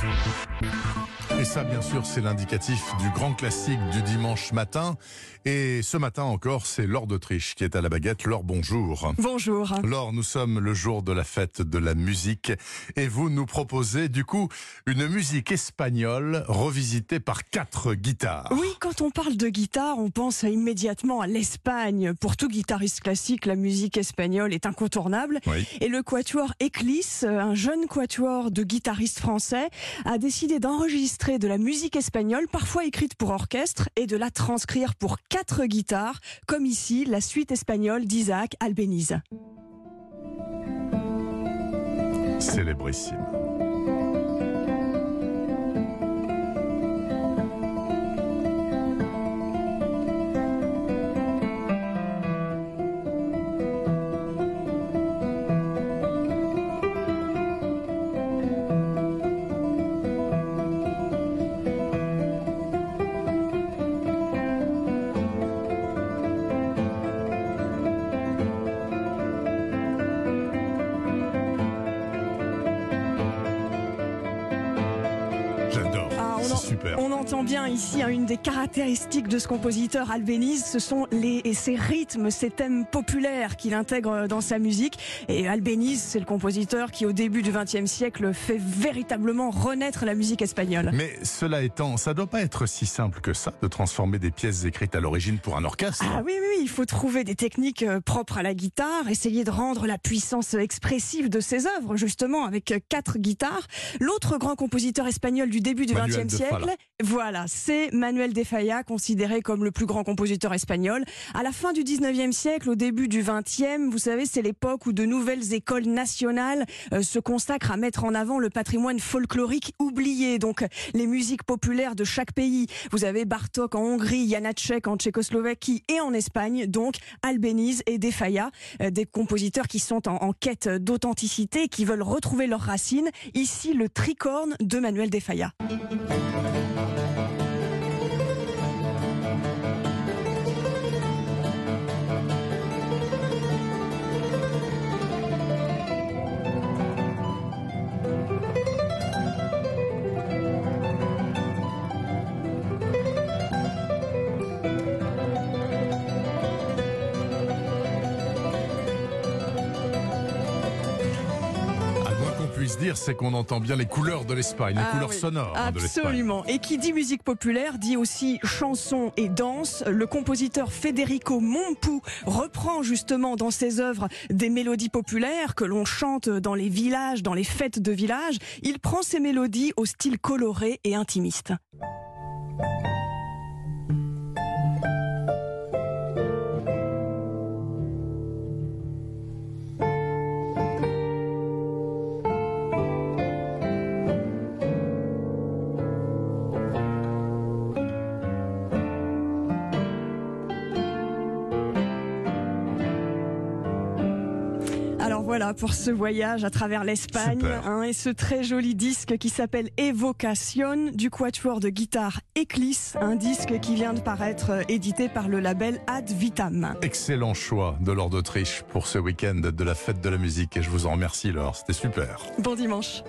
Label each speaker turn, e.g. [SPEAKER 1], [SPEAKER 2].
[SPEAKER 1] Thank you. Et ça, bien sûr, c'est l'indicatif du grand classique du dimanche matin. Et ce matin encore, c'est Laure d'Autriche qui est à la baguette. Laure, bonjour.
[SPEAKER 2] Bonjour.
[SPEAKER 1] Laure, nous sommes le jour de la fête de la musique. Et vous nous proposez, du coup, une musique espagnole revisitée par quatre guitares.
[SPEAKER 2] Oui, quand on parle de guitare, on pense immédiatement à l'Espagne. Pour tout guitariste classique, la musique espagnole est incontournable.
[SPEAKER 1] Oui.
[SPEAKER 2] Et le quatuor Eclis, un jeune quatuor de guitaristes français, a décidé d'enregistrer de la musique espagnole, parfois écrite pour orchestre, et de la transcrire pour quatre guitares, comme ici la suite espagnole d'Isaac Albéniz.
[SPEAKER 1] Célébrissime. Super.
[SPEAKER 2] On entend bien ici hein, une des caractéristiques de ce compositeur Albéniz, ce sont les, et ces rythmes, ces thèmes populaires qu'il intègre dans sa musique. Et Albéniz, c'est le compositeur qui, au début du XXe siècle, fait véritablement renaître la musique espagnole.
[SPEAKER 1] Mais cela étant, ça doit pas être si simple que ça de transformer des pièces écrites à l'origine pour un orchestre.
[SPEAKER 2] Ah oui, oui, oui, il faut trouver des techniques euh, propres à la guitare, essayer de rendre la puissance expressive de ses œuvres, justement, avec euh, quatre guitares. L'autre grand compositeur espagnol du début du XXe siècle, Voilà, c'est Manuel de Falla, considéré comme le plus grand compositeur espagnol. À la fin du XIXe siècle, au début du XXe, vous savez, c'est l'époque où de nouvelles écoles nationales euh, se consacrent à mettre en avant le patrimoine folklorique oublié, donc les musiques populaires de chaque pays. Vous avez Bartok en Hongrie, Janacek en Tchécoslovaquie et en Espagne, donc Albéniz et De Falla, euh, des compositeurs qui sont en, en quête d'authenticité, qui veulent retrouver leurs racines. Ici, le tricorne de Manuel De Falla.
[SPEAKER 1] Puisse dire, c'est qu'on entend bien les couleurs de l'Espagne, les
[SPEAKER 2] Ah
[SPEAKER 1] couleurs
[SPEAKER 2] oui,
[SPEAKER 1] sonores de l'Espagne.
[SPEAKER 2] Absolument. Et qui dit musique populaire dit aussi chanson et danse. Le compositeur Federico Mompou reprend justement dans ses œuvres des mélodies populaires que l'on chante dans les villages, dans les fêtes de village. Il prend ces mélodies au style coloré et intimiste. Voilà pour ce voyage à travers l'Espagne hein, et ce très joli disque qui s'appelle Evocation du quatuor de guitare Eclis, un disque qui vient de paraître euh, édité par le label Ad Vitam.
[SPEAKER 1] Excellent choix de Laure d'Autriche pour ce week-end de la fête de la musique et je vous en remercie Laure, c'était super.
[SPEAKER 2] Bon dimanche.